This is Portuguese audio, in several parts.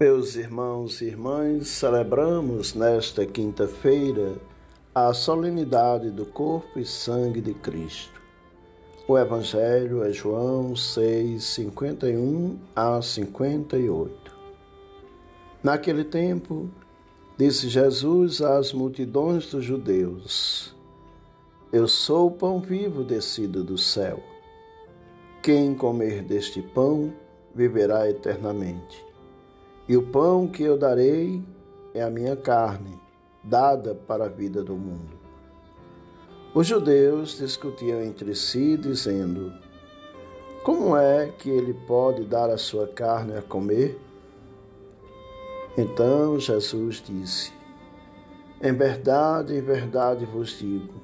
Meus irmãos e irmãs, celebramos nesta quinta-feira a solenidade do corpo e sangue de Cristo. O Evangelho é João 6, 51 a 58. Naquele tempo, disse Jesus às multidões dos judeus: Eu sou o pão vivo descido do céu. Quem comer deste pão viverá eternamente. E o pão que eu darei é a minha carne, dada para a vida do mundo. Os judeus discutiam entre si, dizendo: Como é que ele pode dar a sua carne a comer? Então Jesus disse: Em verdade, em verdade vos digo: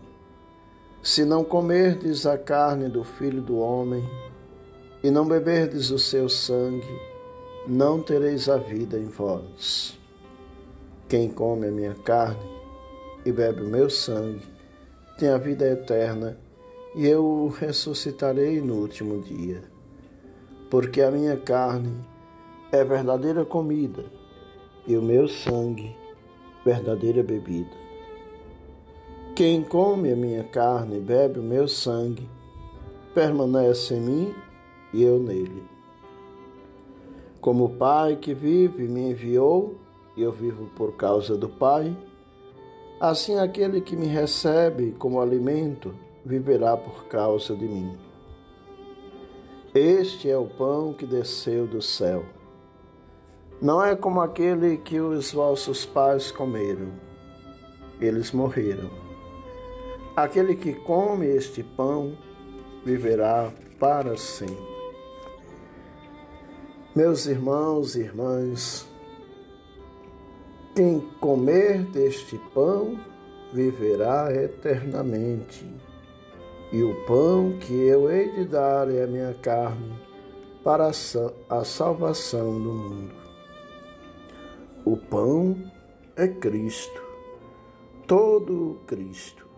se não comerdes a carne do Filho do Homem e não beberdes o seu sangue, não tereis a vida em vós. Quem come a minha carne e bebe o meu sangue tem a vida eterna, e eu o ressuscitarei no último dia. Porque a minha carne é verdadeira comida e o meu sangue verdadeira bebida. Quem come a minha carne e bebe o meu sangue permanece em mim e eu nele. Como o Pai que vive me enviou, e eu vivo por causa do Pai, assim aquele que me recebe como alimento viverá por causa de mim. Este é o pão que desceu do céu. Não é como aquele que os vossos pais comeram. Eles morreram. Aquele que come este pão viverá para sempre. Meus irmãos e irmãs, quem comer deste pão viverá eternamente, e o pão que eu hei de dar é a minha carne para a salvação do mundo. O pão é Cristo, todo Cristo,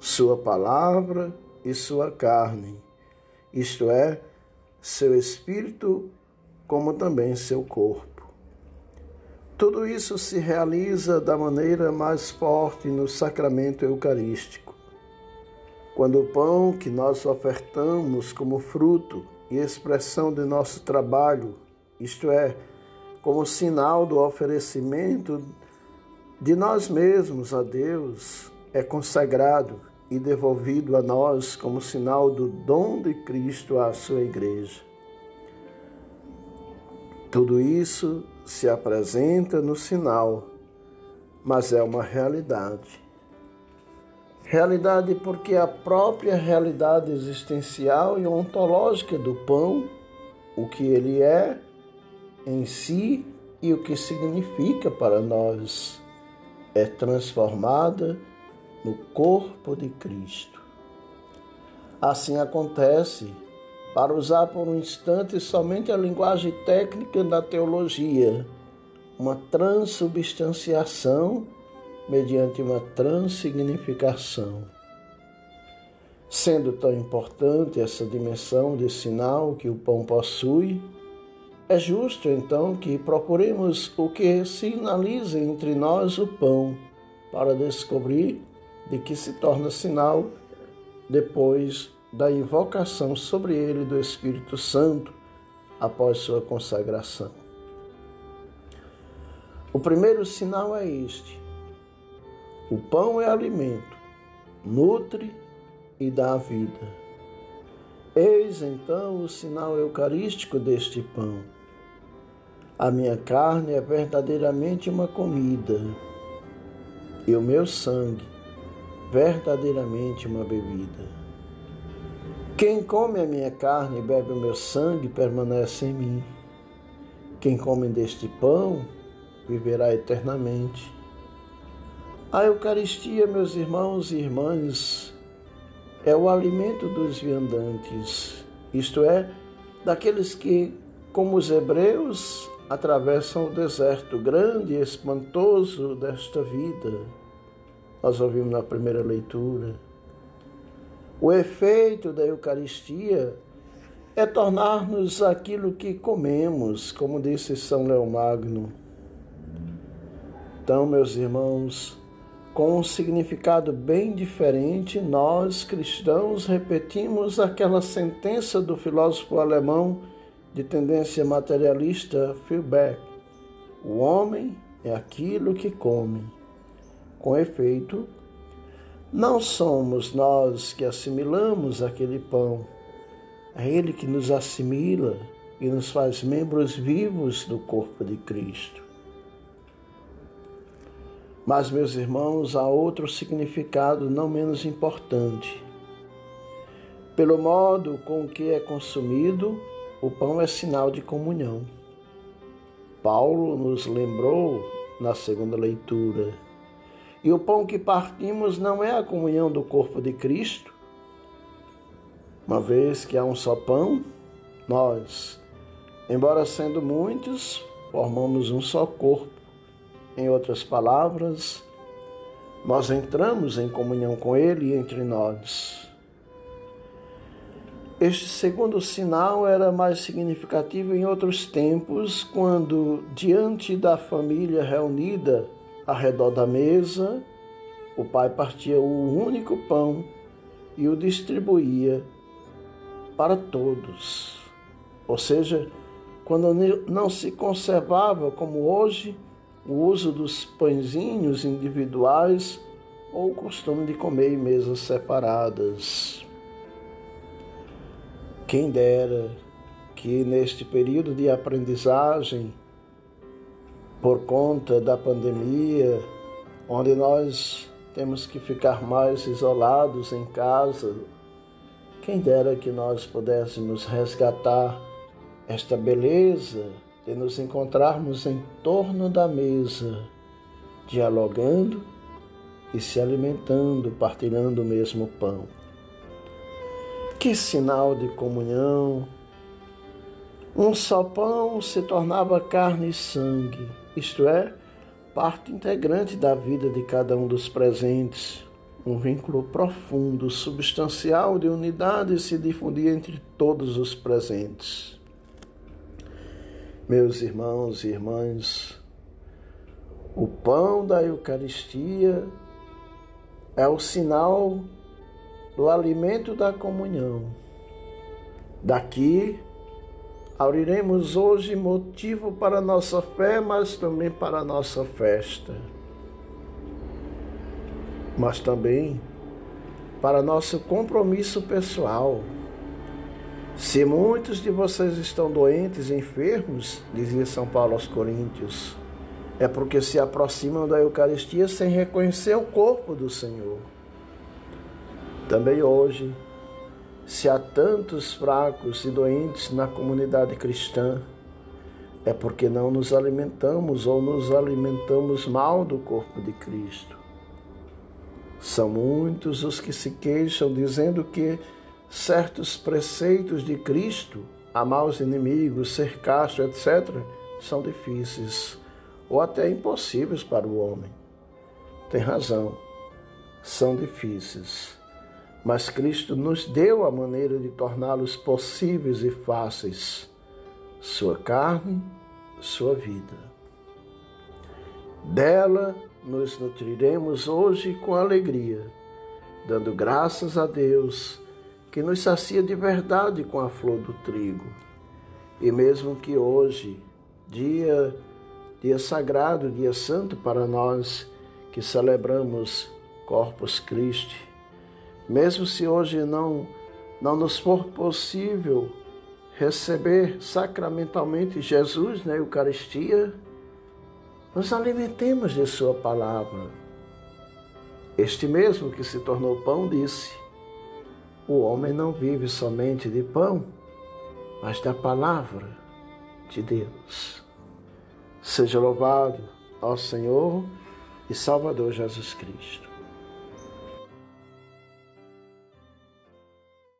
Sua palavra e Sua carne, isto é, seu Espírito como também seu corpo. Tudo isso se realiza da maneira mais forte no sacramento eucarístico. Quando o pão que nós ofertamos como fruto e expressão de nosso trabalho, isto é, como sinal do oferecimento de nós mesmos a Deus, é consagrado e devolvido a nós como sinal do dom de Cristo à sua igreja. Tudo isso se apresenta no sinal, mas é uma realidade. Realidade porque a própria realidade existencial e ontológica do pão, o que ele é em si e o que significa para nós, é transformada no corpo de Cristo. Assim acontece para usar por um instante somente a linguagem técnica da teologia, uma transubstanciação mediante uma transsignificação. Sendo tão importante essa dimensão de sinal que o pão possui, é justo então que procuremos o que sinaliza entre nós o pão, para descobrir de que se torna sinal depois da invocação sobre ele do Espírito Santo após sua consagração. O primeiro sinal é este: o pão é alimento, nutre e dá vida. Eis então o sinal eucarístico deste pão. A minha carne é verdadeiramente uma comida, e o meu sangue verdadeiramente uma bebida. Quem come a minha carne e bebe o meu sangue permanece em mim. Quem come deste pão viverá eternamente. A Eucaristia, meus irmãos e irmãs, é o alimento dos viandantes, isto é, daqueles que, como os hebreus, atravessam o deserto grande e espantoso desta vida. Nós ouvimos na primeira leitura o efeito da Eucaristia é tornar-nos aquilo que comemos, como disse São Leomagno. Então, meus irmãos, com um significado bem diferente, nós cristãos repetimos aquela sentença do filósofo alemão de tendência materialista Feuerbach: o homem é aquilo que come. Com efeito, não somos nós que assimilamos aquele pão, é ele que nos assimila e nos faz membros vivos do corpo de Cristo. Mas, meus irmãos, há outro significado não menos importante. Pelo modo com que é consumido, o pão é sinal de comunhão. Paulo nos lembrou na segunda leitura. E o pão que partimos não é a comunhão do corpo de Cristo, uma vez que há um só pão, nós, embora sendo muitos, formamos um só corpo. Em outras palavras, nós entramos em comunhão com Ele entre nós. Este segundo sinal era mais significativo em outros tempos, quando, diante da família reunida ao redor da mesa, o pai partia o único pão e o distribuía para todos. Ou seja, quando não se conservava, como hoje, o uso dos pãezinhos individuais ou o costume de comer em mesas separadas. Quem dera que neste período de aprendizagem, por conta da pandemia, onde nós temos que ficar mais isolados em casa, quem dera que nós pudéssemos resgatar esta beleza de nos encontrarmos em torno da mesa, dialogando e se alimentando, partilhando o mesmo pão. Que sinal de comunhão! Um só pão se tornava carne e sangue, isto é, parte integrante da vida de cada um dos presentes. Um vínculo profundo, substancial de unidade se difundia entre todos os presentes. Meus irmãos e irmãs, o pão da Eucaristia é o sinal do alimento da comunhão. Daqui abriremos hoje motivo para nossa fé, mas também para nossa festa. Mas também para nosso compromisso pessoal. Se muitos de vocês estão doentes, enfermos, dizia São Paulo aos Coríntios, é porque se aproximam da Eucaristia sem reconhecer o corpo do Senhor. Também hoje, se há tantos fracos e doentes na comunidade cristã, é porque não nos alimentamos ou nos alimentamos mal do corpo de Cristo. São muitos os que se queixam dizendo que certos preceitos de Cristo, amar os inimigos, ser casto, etc., são difíceis ou até impossíveis para o homem. Tem razão, são difíceis mas Cristo nos deu a maneira de torná-los possíveis e fáceis. Sua carne, sua vida. Dela nos nutriremos hoje com alegria, dando graças a Deus que nos sacia de verdade com a flor do trigo. E mesmo que hoje, dia dia sagrado, dia santo para nós que celebramos Corpus Christi, mesmo se hoje não, não nos for possível receber sacramentalmente Jesus na Eucaristia, nos alimentemos de Sua palavra. Este mesmo que se tornou pão disse: O homem não vive somente de pão, mas da palavra de Deus. Seja louvado ao Senhor e Salvador Jesus Cristo.